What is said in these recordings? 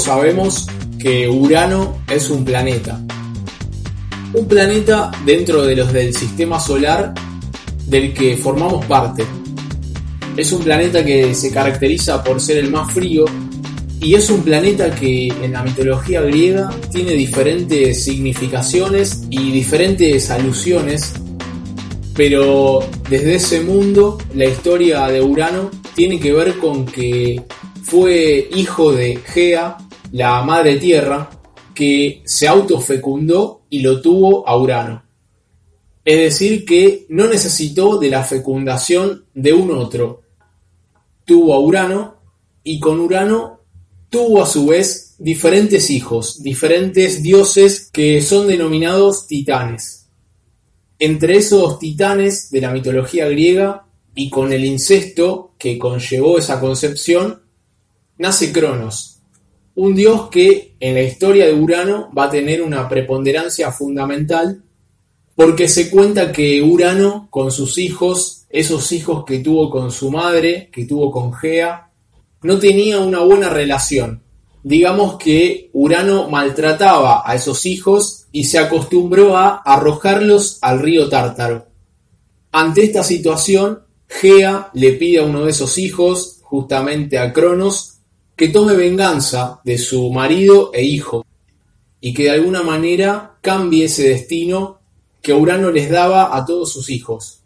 Sabemos que Urano es un planeta. Un planeta dentro de los del sistema solar del que formamos parte. Es un planeta que se caracteriza por ser el más frío y es un planeta que en la mitología griega tiene diferentes significaciones y diferentes alusiones, pero desde ese mundo la historia de Urano tiene que ver con que fue hijo de Gea, la madre tierra, que se autofecundó y lo tuvo a Urano. Es decir, que no necesitó de la fecundación de un otro. Tuvo a Urano y con Urano tuvo a su vez diferentes hijos, diferentes dioses que son denominados titanes. Entre esos titanes de la mitología griega y con el incesto que conllevó esa concepción, nace Cronos, un dios que en la historia de Urano va a tener una preponderancia fundamental porque se cuenta que Urano con sus hijos, esos hijos que tuvo con su madre, que tuvo con Gea, no tenía una buena relación. Digamos que Urano maltrataba a esos hijos y se acostumbró a arrojarlos al río Tártaro. Ante esta situación, Gea le pide a uno de esos hijos, justamente a Cronos, que tome venganza de su marido e hijo y que de alguna manera cambie ese destino que Urano les daba a todos sus hijos.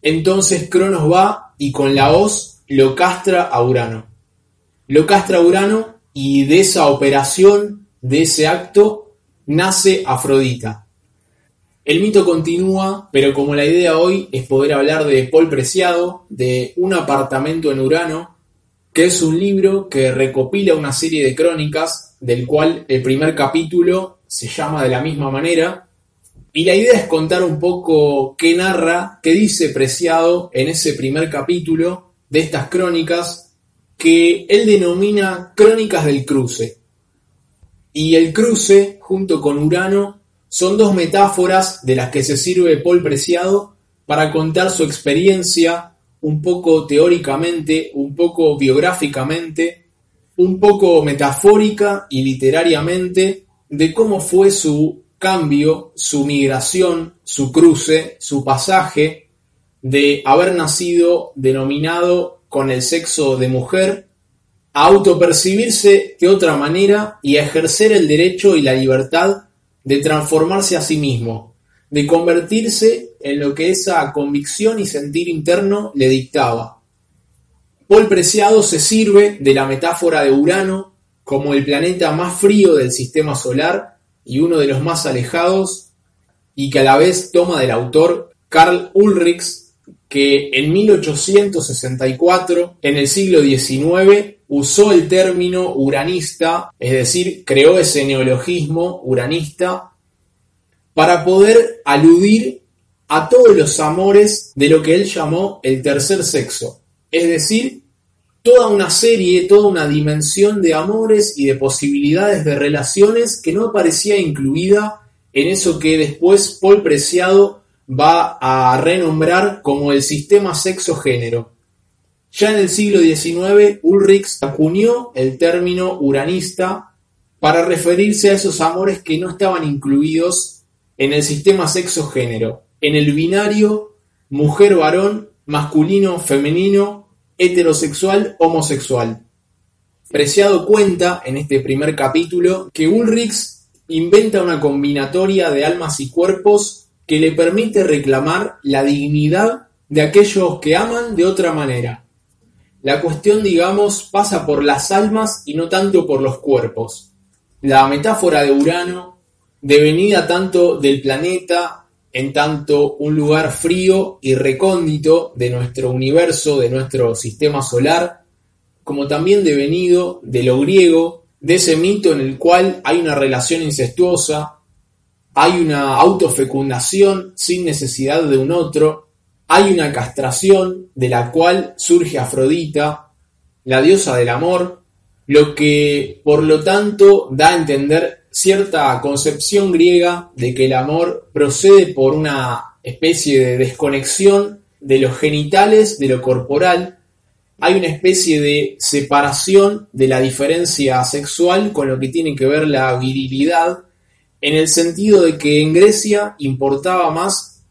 Entonces Cronos va y con la hoz lo castra a Urano. Lo castra a Urano y de esa operación, de ese acto, nace Afrodita. El mito continúa, pero como la idea hoy es poder hablar de Paul Preciado, de Un apartamento en Urano, que es un libro que recopila una serie de crónicas, del cual el primer capítulo se llama de la misma manera, y la idea es contar un poco qué narra, qué dice Preciado en ese primer capítulo de estas crónicas que él denomina Crónicas del Cruce. Y el cruce, junto con Urano, son dos metáforas de las que se sirve Paul Preciado para contar su experiencia un poco teóricamente, un poco biográficamente, un poco metafórica y literariamente de cómo fue su cambio, su migración, su cruce, su pasaje de haber nacido denominado con el sexo de mujer a autopercibirse de otra manera y a ejercer el derecho y la libertad de transformarse a sí mismo, de convertirse en lo que esa convicción y sentir interno le dictaba. Paul Preciado se sirve de la metáfora de Urano como el planeta más frío del sistema solar y uno de los más alejados, y que a la vez toma del autor Karl Ulrichs, que en 1864, en el siglo XIX, usó el término uranista, es decir, creó ese neologismo uranista, para poder aludir a todos los amores de lo que él llamó el tercer sexo, es decir, toda una serie, toda una dimensión de amores y de posibilidades de relaciones que no aparecía incluida en eso que después Paul Preciado va a renombrar como el sistema sexo-género. Ya en el siglo XIX, Ulrichs acuñó el término uranista para referirse a esos amores que no estaban incluidos en el sistema sexo-género, en el binario mujer-varón, masculino-femenino, heterosexual-homosexual. Preciado cuenta en este primer capítulo que Ulrichs inventa una combinatoria de almas y cuerpos que le permite reclamar la dignidad de aquellos que aman de otra manera. La cuestión, digamos, pasa por las almas y no tanto por los cuerpos. La metáfora de Urano, devenida tanto del planeta en tanto un lugar frío y recóndito de nuestro universo, de nuestro sistema solar, como también devenido de lo griego, de ese mito en el cual hay una relación incestuosa, hay una autofecundación sin necesidad de un otro, hay una castración de la cual surge Afrodita, la diosa del amor, lo que por lo tanto da a entender cierta concepción griega de que el amor procede por una especie de desconexión de los genitales, de lo corporal, hay una especie de separación de la diferencia sexual con lo que tiene que ver la virilidad, en el sentido de que en Grecia importaba más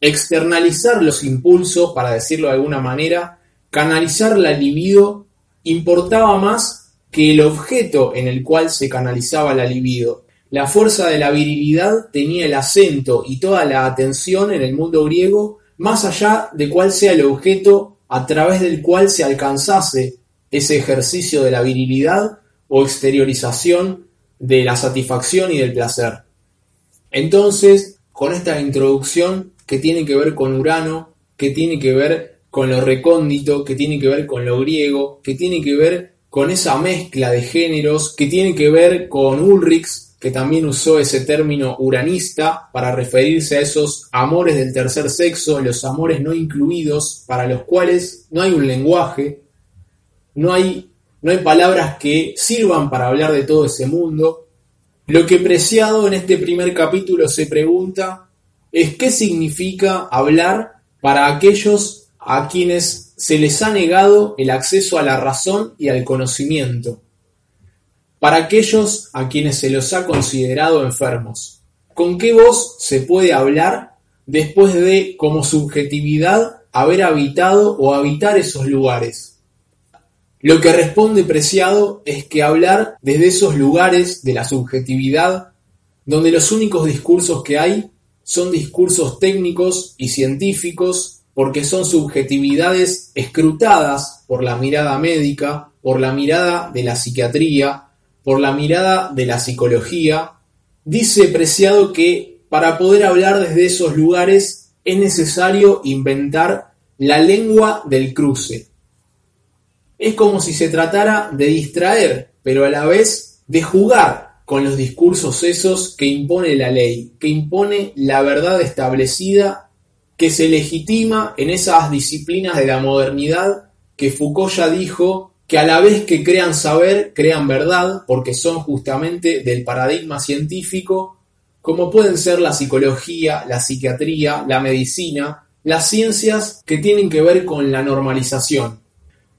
externalizar los impulsos, para decirlo de alguna manera, canalizar la libido, importaba más que el objeto en el cual se canalizaba la libido. La fuerza de la virilidad tenía el acento y toda la atención en el mundo griego, más allá de cuál sea el objeto a través del cual se alcanzase ese ejercicio de la virilidad o exteriorización de la satisfacción y del placer. Entonces, con esta introducción que tiene que ver con Urano, que tiene que ver con lo recóndito, que tiene que ver con lo griego, que tiene que ver con esa mezcla de géneros, que tiene que ver con Ulrich, que también usó ese término uranista para referirse a esos amores del tercer sexo, los amores no incluidos, para los cuales no hay un lenguaje, no hay, no hay palabras que sirvan para hablar de todo ese mundo. Lo que Preciado en este primer capítulo se pregunta es qué significa hablar para aquellos a quienes se les ha negado el acceso a la razón y al conocimiento, para aquellos a quienes se los ha considerado enfermos. ¿Con qué voz se puede hablar después de, como subjetividad, haber habitado o habitar esos lugares? Lo que responde Preciado es que hablar desde esos lugares de la subjetividad, donde los únicos discursos que hay son discursos técnicos y científicos porque son subjetividades escrutadas por la mirada médica, por la mirada de la psiquiatría, por la mirada de la psicología. Dice Preciado que para poder hablar desde esos lugares es necesario inventar la lengua del cruce. Es como si se tratara de distraer, pero a la vez de jugar con los discursos esos que impone la ley, que impone la verdad establecida, que se legitima en esas disciplinas de la modernidad que Foucault ya dijo que a la vez que crean saber, crean verdad, porque son justamente del paradigma científico, como pueden ser la psicología, la psiquiatría, la medicina, las ciencias que tienen que ver con la normalización.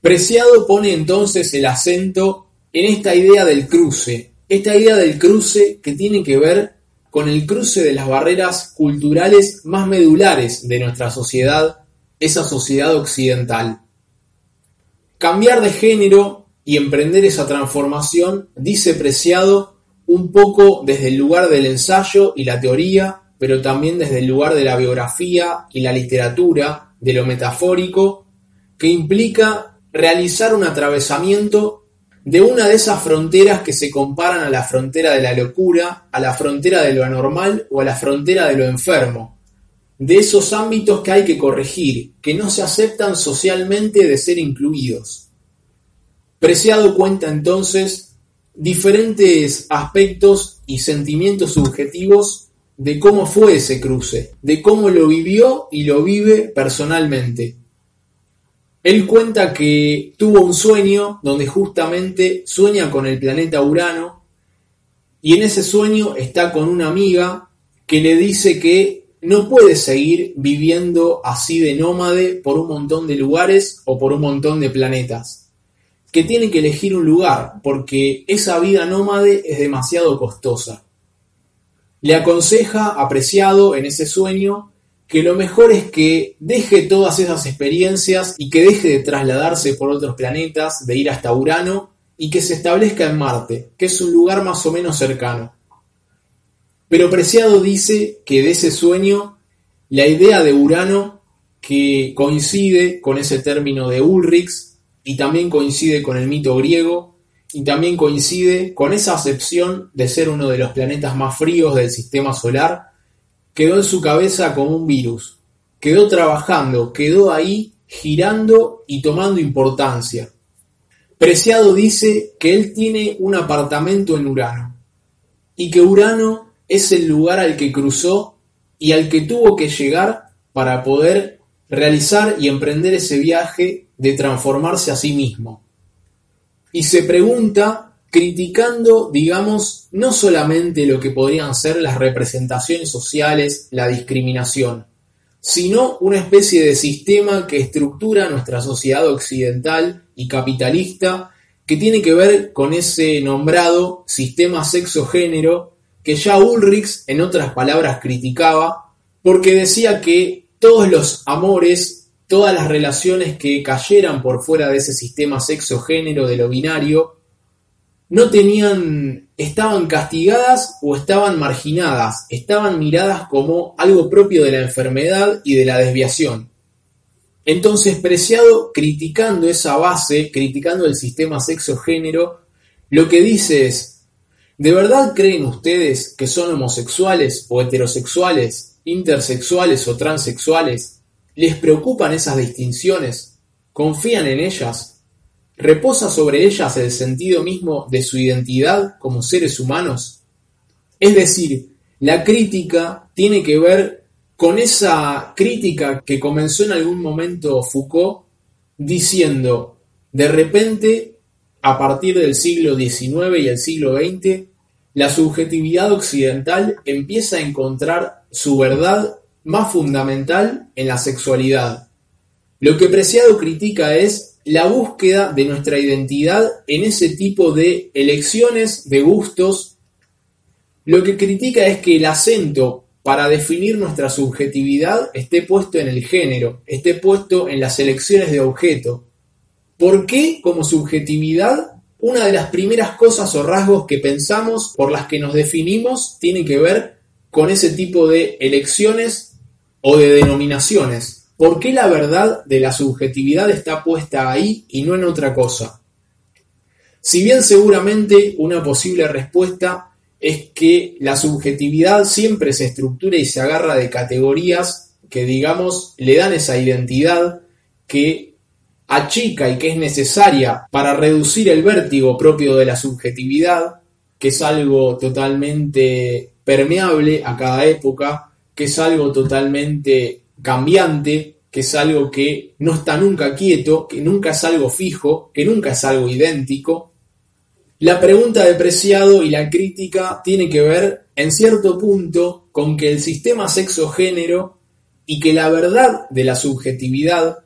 Preciado pone entonces el acento en esta idea del cruce, esta idea del cruce que tiene que ver con el cruce de las barreras culturales más medulares de nuestra sociedad, esa sociedad occidental. Cambiar de género y emprender esa transformación, dice Preciado, un poco desde el lugar del ensayo y la teoría, pero también desde el lugar de la biografía y la literatura, de lo metafórico, que implica realizar un atravesamiento de una de esas fronteras que se comparan a la frontera de la locura, a la frontera de lo anormal o a la frontera de lo enfermo, de esos ámbitos que hay que corregir, que no se aceptan socialmente de ser incluidos. Preciado cuenta entonces diferentes aspectos y sentimientos subjetivos de cómo fue ese cruce, de cómo lo vivió y lo vive personalmente. Él cuenta que tuvo un sueño donde justamente sueña con el planeta Urano y en ese sueño está con una amiga que le dice que no puede seguir viviendo así de nómade por un montón de lugares o por un montón de planetas, que tiene que elegir un lugar porque esa vida nómade es demasiado costosa. Le aconseja, apreciado en ese sueño, que lo mejor es que deje todas esas experiencias y que deje de trasladarse por otros planetas, de ir hasta Urano y que se establezca en Marte, que es un lugar más o menos cercano. Pero Preciado dice que de ese sueño, la idea de Urano, que coincide con ese término de Ulrich y también coincide con el mito griego y también coincide con esa acepción de ser uno de los planetas más fríos del sistema solar, quedó en su cabeza como un virus, quedó trabajando, quedó ahí girando y tomando importancia. Preciado dice que él tiene un apartamento en Urano y que Urano es el lugar al que cruzó y al que tuvo que llegar para poder realizar y emprender ese viaje de transformarse a sí mismo. Y se pregunta criticando, digamos, no solamente lo que podrían ser las representaciones sociales, la discriminación, sino una especie de sistema que estructura nuestra sociedad occidental y capitalista que tiene que ver con ese nombrado sistema sexo-género que ya Ulrich en otras palabras criticaba porque decía que todos los amores, todas las relaciones que cayeran por fuera de ese sistema sexo-género de lo binario, no tenían, estaban castigadas o estaban marginadas, estaban miradas como algo propio de la enfermedad y de la desviación. Entonces Preciado, criticando esa base, criticando el sistema sexo-género, lo que dice es, ¿de verdad creen ustedes que son homosexuales o heterosexuales, intersexuales o transexuales? ¿Les preocupan esas distinciones? ¿Confían en ellas? ¿Reposa sobre ellas el sentido mismo de su identidad como seres humanos? Es decir, la crítica tiene que ver con esa crítica que comenzó en algún momento Foucault diciendo, de repente, a partir del siglo XIX y el siglo XX, la subjetividad occidental empieza a encontrar su verdad más fundamental en la sexualidad. Lo que Preciado critica es la búsqueda de nuestra identidad en ese tipo de elecciones de gustos. Lo que critica es que el acento para definir nuestra subjetividad esté puesto en el género, esté puesto en las elecciones de objeto. ¿Por qué como subjetividad una de las primeras cosas o rasgos que pensamos por las que nos definimos tiene que ver con ese tipo de elecciones o de denominaciones? ¿Por qué la verdad de la subjetividad está puesta ahí y no en otra cosa? Si bien seguramente una posible respuesta es que la subjetividad siempre se estructura y se agarra de categorías que, digamos, le dan esa identidad que achica y que es necesaria para reducir el vértigo propio de la subjetividad, que es algo totalmente permeable a cada época, que es algo totalmente cambiante, que es algo que no está nunca quieto, que nunca es algo fijo, que nunca es algo idéntico, la pregunta de Preciado y la crítica tiene que ver, en cierto punto, con que el sistema sexo-género y que la verdad de la subjetividad,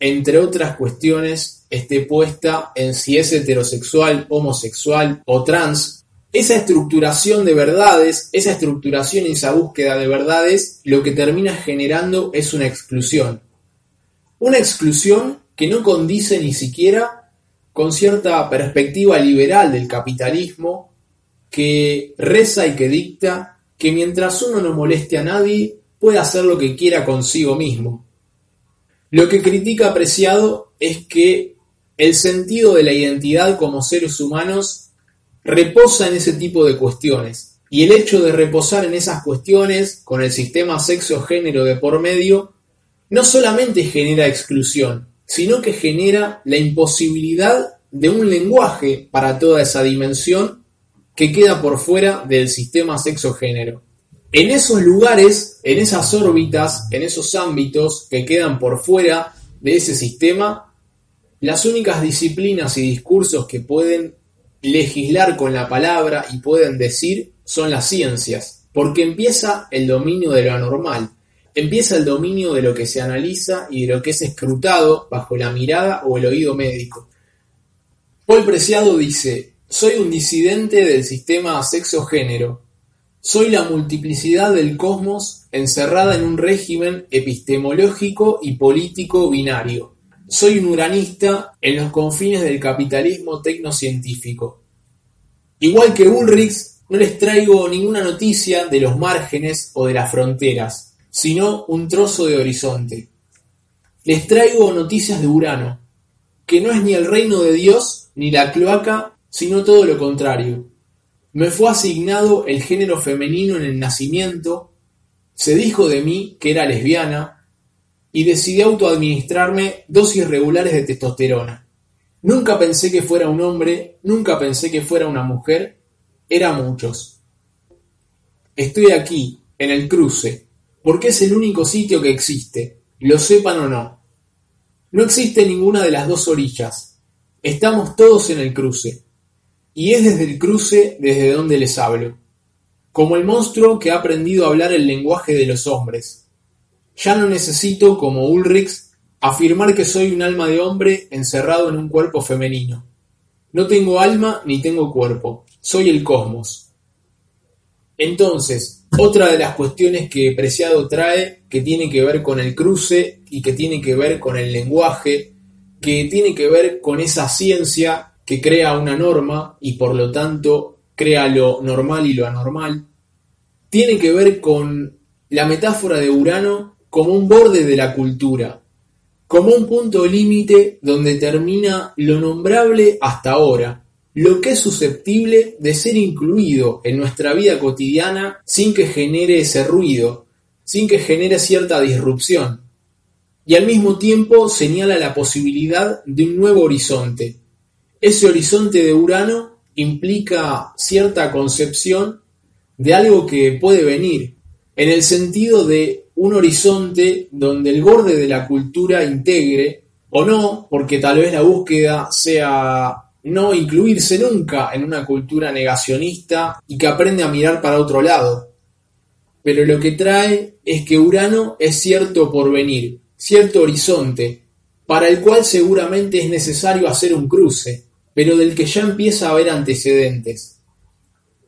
entre otras cuestiones, esté puesta en si es heterosexual, homosexual o trans. Esa estructuración de verdades, esa estructuración y esa búsqueda de verdades, lo que termina generando es una exclusión. Una exclusión que no condice ni siquiera con cierta perspectiva liberal del capitalismo que reza y que dicta que mientras uno no moleste a nadie, puede hacer lo que quiera consigo mismo. Lo que critica apreciado es que el sentido de la identidad como seres humanos reposa en ese tipo de cuestiones. Y el hecho de reposar en esas cuestiones, con el sistema sexo-género de por medio, no solamente genera exclusión, sino que genera la imposibilidad de un lenguaje para toda esa dimensión que queda por fuera del sistema sexo-género. En esos lugares, en esas órbitas, en esos ámbitos que quedan por fuera de ese sistema, las únicas disciplinas y discursos que pueden legislar con la palabra y pueden decir son las ciencias, porque empieza el dominio de lo anormal, Empieza el dominio de lo que se analiza y de lo que es escrutado bajo la mirada o el oído médico. Paul Preciado dice, soy un disidente del sistema sexo-género. Soy la multiplicidad del cosmos encerrada en un régimen epistemológico y político binario. Soy un uranista en los confines del capitalismo tecnocientífico. Igual que Ulrich, no les traigo ninguna noticia de los márgenes o de las fronteras sino un trozo de horizonte. Les traigo noticias de Urano, que no es ni el reino de Dios ni la cloaca, sino todo lo contrario. Me fue asignado el género femenino en el nacimiento, se dijo de mí que era lesbiana y decidí autoadministrarme dosis regulares de testosterona. Nunca pensé que fuera un hombre, nunca pensé que fuera una mujer, era muchos. Estoy aquí, en el cruce, porque es el único sitio que existe, lo sepan o no. No existe ninguna de las dos orillas, estamos todos en el cruce, y es desde el cruce desde donde les hablo, como el monstruo que ha aprendido a hablar el lenguaje de los hombres. Ya no necesito, como Ulrich, afirmar que soy un alma de hombre encerrado en un cuerpo femenino. No tengo alma ni tengo cuerpo, soy el cosmos. Entonces, otra de las cuestiones que Preciado trae, que tiene que ver con el cruce y que tiene que ver con el lenguaje, que tiene que ver con esa ciencia que crea una norma y por lo tanto crea lo normal y lo anormal, tiene que ver con la metáfora de Urano como un borde de la cultura, como un punto límite donde termina lo nombrable hasta ahora, lo que es susceptible de ser incluido en nuestra vida cotidiana sin que genere ese ruido, sin que genere cierta disrupción, y al mismo tiempo señala la posibilidad de un nuevo horizonte. Ese horizonte de Urano implica cierta concepción de algo que puede venir, en el sentido de un horizonte donde el borde de la cultura integre, o no, porque tal vez la búsqueda sea no incluirse nunca en una cultura negacionista y que aprende a mirar para otro lado. Pero lo que trae es que Urano es cierto porvenir, cierto horizonte, para el cual seguramente es necesario hacer un cruce, pero del que ya empieza a haber antecedentes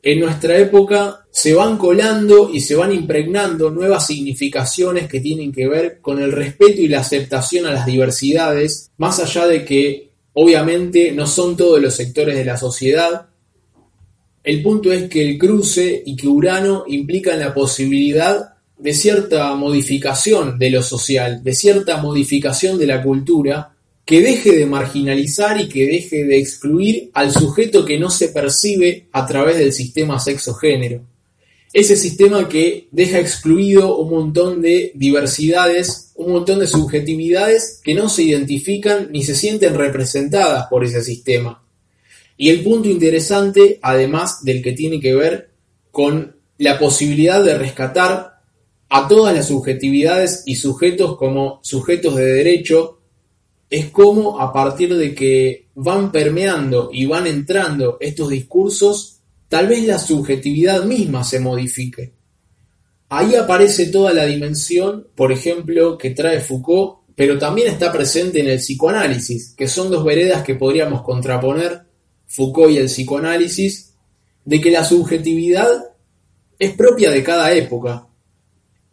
en nuestra época se van colando y se van impregnando nuevas significaciones que tienen que ver con el respeto y la aceptación a las diversidades, más allá de que obviamente no son todos los sectores de la sociedad. El punto es que el cruce y que Urano implican la posibilidad de cierta modificación de lo social, de cierta modificación de la cultura, que deje de marginalizar y que deje de excluir al sujeto que no se percibe a través del sistema sexo-género. Ese sistema que deja excluido un montón de diversidades, un montón de subjetividades que no se identifican ni se sienten representadas por ese sistema. Y el punto interesante, además del que tiene que ver con la posibilidad de rescatar a todas las subjetividades y sujetos como sujetos de derecho es como a partir de que van permeando y van entrando estos discursos, tal vez la subjetividad misma se modifique. Ahí aparece toda la dimensión, por ejemplo, que trae Foucault, pero también está presente en el psicoanálisis, que son dos veredas que podríamos contraponer, Foucault y el psicoanálisis, de que la subjetividad es propia de cada época.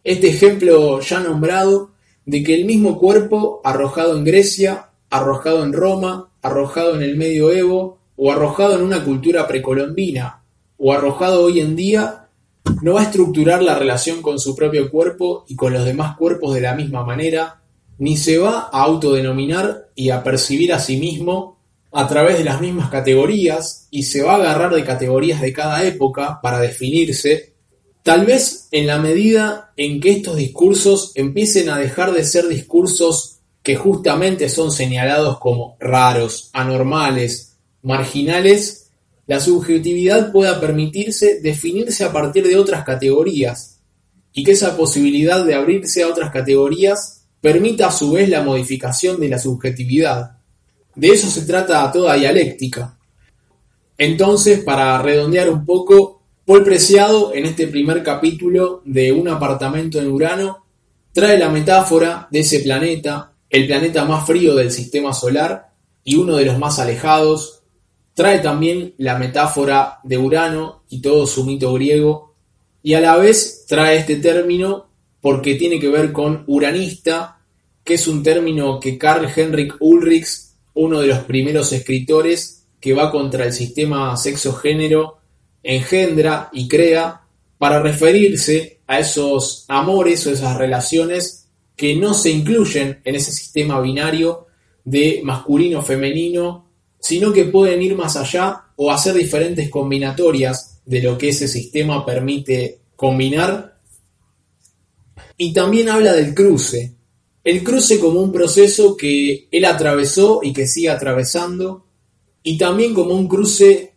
Este ejemplo ya nombrado de que el mismo cuerpo arrojado en Grecia, arrojado en Roma, arrojado en el medioevo o arrojado en una cultura precolombina o arrojado hoy en día no va a estructurar la relación con su propio cuerpo y con los demás cuerpos de la misma manera, ni se va a autodenominar y a percibir a sí mismo a través de las mismas categorías y se va a agarrar de categorías de cada época para definirse Tal vez en la medida en que estos discursos empiecen a dejar de ser discursos que justamente son señalados como raros, anormales, marginales, la subjetividad pueda permitirse definirse a partir de otras categorías y que esa posibilidad de abrirse a otras categorías permita a su vez la modificación de la subjetividad. De eso se trata toda dialéctica. Entonces, para redondear un poco, Paul Preciado, en este primer capítulo de Un apartamento en Urano, trae la metáfora de ese planeta, el planeta más frío del sistema solar y uno de los más alejados. Trae también la metáfora de Urano y todo su mito griego. Y a la vez trae este término porque tiene que ver con uranista, que es un término que Carl Henrik Ulrich, uno de los primeros escritores que va contra el sistema sexo-género, engendra y crea para referirse a esos amores o esas relaciones que no se incluyen en ese sistema binario de masculino-femenino, sino que pueden ir más allá o hacer diferentes combinatorias de lo que ese sistema permite combinar. Y también habla del cruce, el cruce como un proceso que él atravesó y que sigue atravesando, y también como un cruce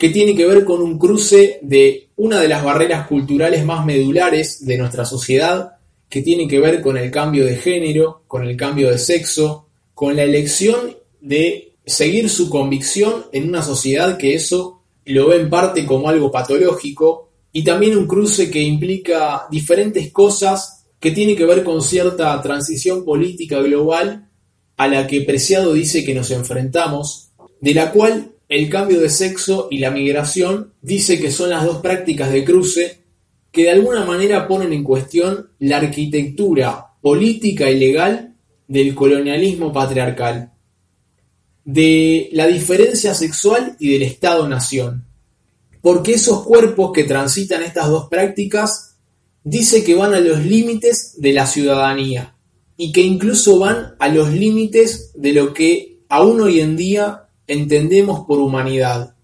que tiene que ver con un cruce de una de las barreras culturales más medulares de nuestra sociedad, que tiene que ver con el cambio de género, con el cambio de sexo, con la elección de seguir su convicción en una sociedad que eso lo ve en parte como algo patológico, y también un cruce que implica diferentes cosas que tiene que ver con cierta transición política global a la que Preciado dice que nos enfrentamos, de la cual el cambio de sexo y la migración dice que son las dos prácticas de cruce que de alguna manera ponen en cuestión la arquitectura política y legal del colonialismo patriarcal, de la diferencia sexual y del Estado-nación. Porque esos cuerpos que transitan estas dos prácticas dice que van a los límites de la ciudadanía y que incluso van a los límites de lo que aún hoy en día entendemos por humanidad.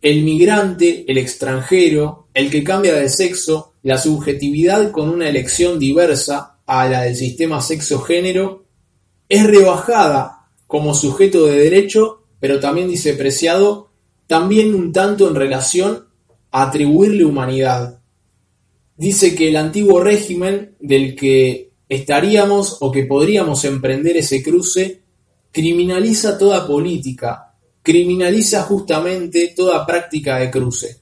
El migrante, el extranjero, el que cambia de sexo, la subjetividad con una elección diversa a la del sistema sexo-género, es rebajada como sujeto de derecho, pero también dice preciado, también un tanto en relación a atribuirle humanidad dice que el antiguo régimen del que estaríamos o que podríamos emprender ese cruce criminaliza toda política, criminaliza justamente toda práctica de cruce.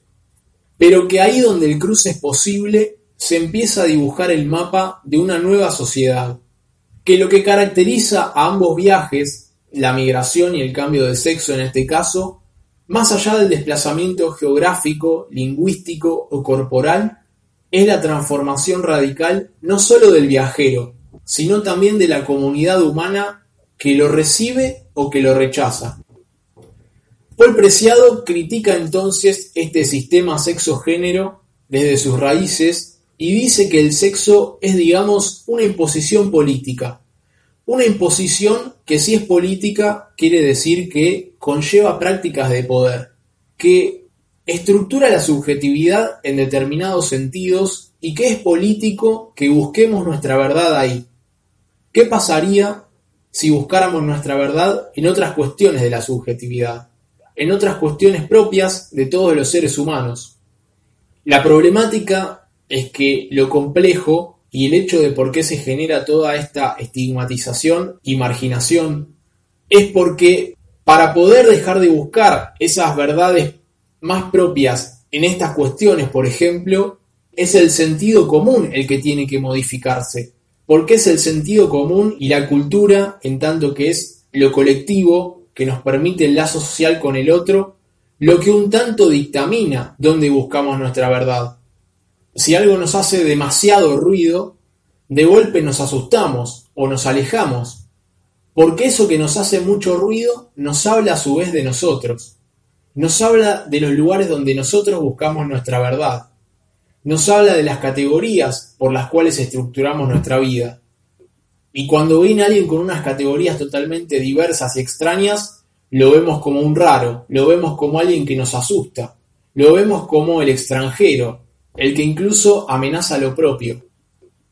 Pero que ahí donde el cruce es posible, se empieza a dibujar el mapa de una nueva sociedad, que lo que caracteriza a ambos viajes, la migración y el cambio de sexo en este caso, más allá del desplazamiento geográfico, lingüístico o corporal, es la transformación radical no sólo del viajero, sino también de la comunidad humana que lo recibe o que lo rechaza. Paul Preciado critica entonces este sistema sexo-género desde sus raíces y dice que el sexo es, digamos, una imposición política. Una imposición que si es política quiere decir que conlleva prácticas de poder, que estructura la subjetividad en determinados sentidos y que es político que busquemos nuestra verdad ahí. ¿Qué pasaría si buscáramos nuestra verdad en otras cuestiones de la subjetividad, en otras cuestiones propias de todos los seres humanos? La problemática es que lo complejo y el hecho de por qué se genera toda esta estigmatización y marginación es porque para poder dejar de buscar esas verdades más propias en estas cuestiones, por ejemplo, es el sentido común el que tiene que modificarse. Porque es el sentido común y la cultura, en tanto que es lo colectivo que nos permite el lazo social con el otro, lo que un tanto dictamina dónde buscamos nuestra verdad. Si algo nos hace demasiado ruido, de golpe nos asustamos o nos alejamos, porque eso que nos hace mucho ruido nos habla a su vez de nosotros. Nos habla de los lugares donde nosotros buscamos nuestra verdad. Nos habla de las categorías por las cuales estructuramos nuestra vida. Y cuando viene alguien con unas categorías totalmente diversas y extrañas, lo vemos como un raro, lo vemos como alguien que nos asusta, lo vemos como el extranjero, el que incluso amenaza lo propio.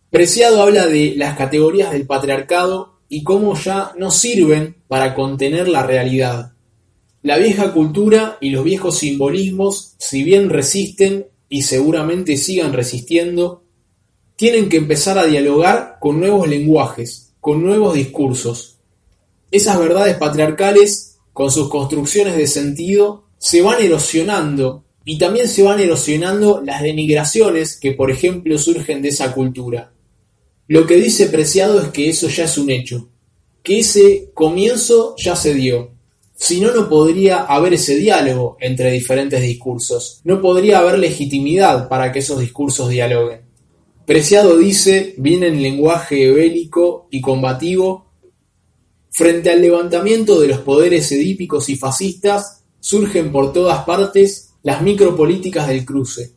Preciado habla de las categorías del patriarcado y cómo ya no sirven para contener la realidad. La vieja cultura y los viejos simbolismos, si bien resisten y seguramente sigan resistiendo, tienen que empezar a dialogar con nuevos lenguajes, con nuevos discursos. Esas verdades patriarcales, con sus construcciones de sentido, se van erosionando y también se van erosionando las denigraciones que, por ejemplo, surgen de esa cultura. Lo que dice Preciado es que eso ya es un hecho, que ese comienzo ya se dio, si no, no podría haber ese diálogo entre diferentes discursos. No podría haber legitimidad para que esos discursos dialoguen. Preciado dice, viene en lenguaje bélico y combativo, frente al levantamiento de los poderes edípicos y fascistas, surgen por todas partes las micropolíticas del cruce.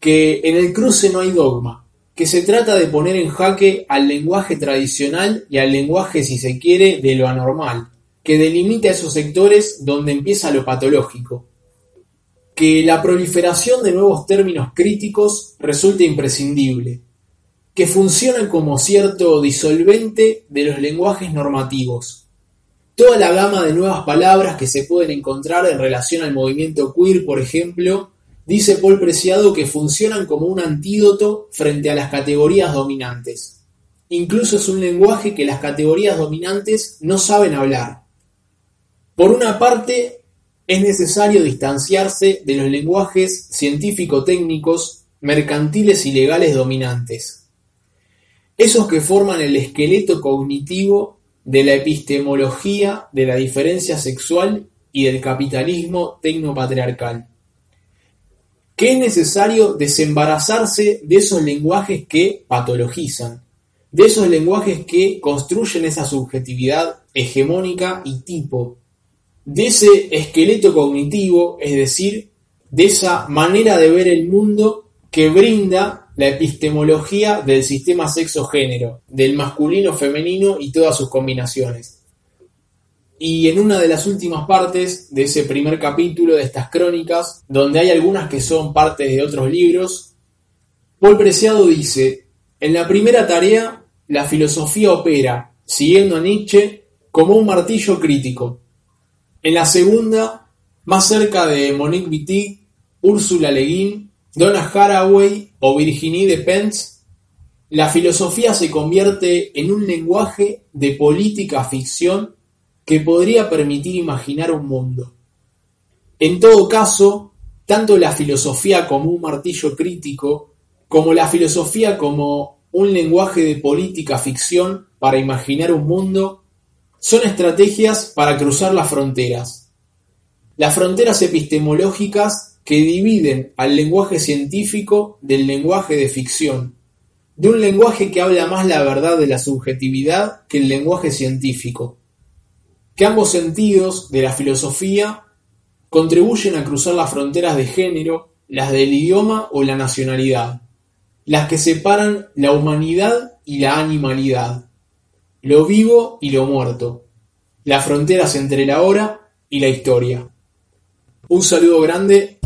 Que en el cruce no hay dogma, que se trata de poner en jaque al lenguaje tradicional y al lenguaje, si se quiere, de lo anormal que delimita esos sectores donde empieza lo patológico, que la proliferación de nuevos términos críticos resulta imprescindible, que funcionan como cierto disolvente de los lenguajes normativos. Toda la gama de nuevas palabras que se pueden encontrar en relación al movimiento queer, por ejemplo, dice Paul Preciado que funcionan como un antídoto frente a las categorías dominantes. Incluso es un lenguaje que las categorías dominantes no saben hablar. Por una parte, es necesario distanciarse de los lenguajes científico-técnicos, mercantiles y legales dominantes. esos que forman el esqueleto cognitivo de la epistemología de la diferencia sexual y del capitalismo tecnopatriarcal. Que es necesario desembarazarse de esos lenguajes que patologizan, de esos lenguajes que construyen esa subjetividad hegemónica y tipo, de ese esqueleto cognitivo, es decir, de esa manera de ver el mundo que brinda la epistemología del sistema sexo-género, del masculino-femenino y todas sus combinaciones. Y en una de las últimas partes de ese primer capítulo de estas crónicas, donde hay algunas que son partes de otros libros, Paul Preciado dice, en la primera tarea, la filosofía opera, siguiendo a Nietzsche, como un martillo crítico. En la segunda, más cerca de Monique Wittig, Úrsula Le Guin Donna Haraway o Virginie Despentes, la filosofía se convierte en un lenguaje de política ficción que podría permitir imaginar un mundo. En todo caso, tanto la filosofía como un martillo crítico, como la filosofía como un lenguaje de política ficción para imaginar un mundo, son estrategias para cruzar las fronteras. Las fronteras epistemológicas que dividen al lenguaje científico del lenguaje de ficción, de un lenguaje que habla más la verdad de la subjetividad que el lenguaje científico, que ambos sentidos de la filosofía contribuyen a cruzar las fronteras de género, las del idioma o la nacionalidad, las que separan la humanidad y la animalidad, lo vivo y lo muerto, las fronteras entre la hora y la historia. Un saludo grande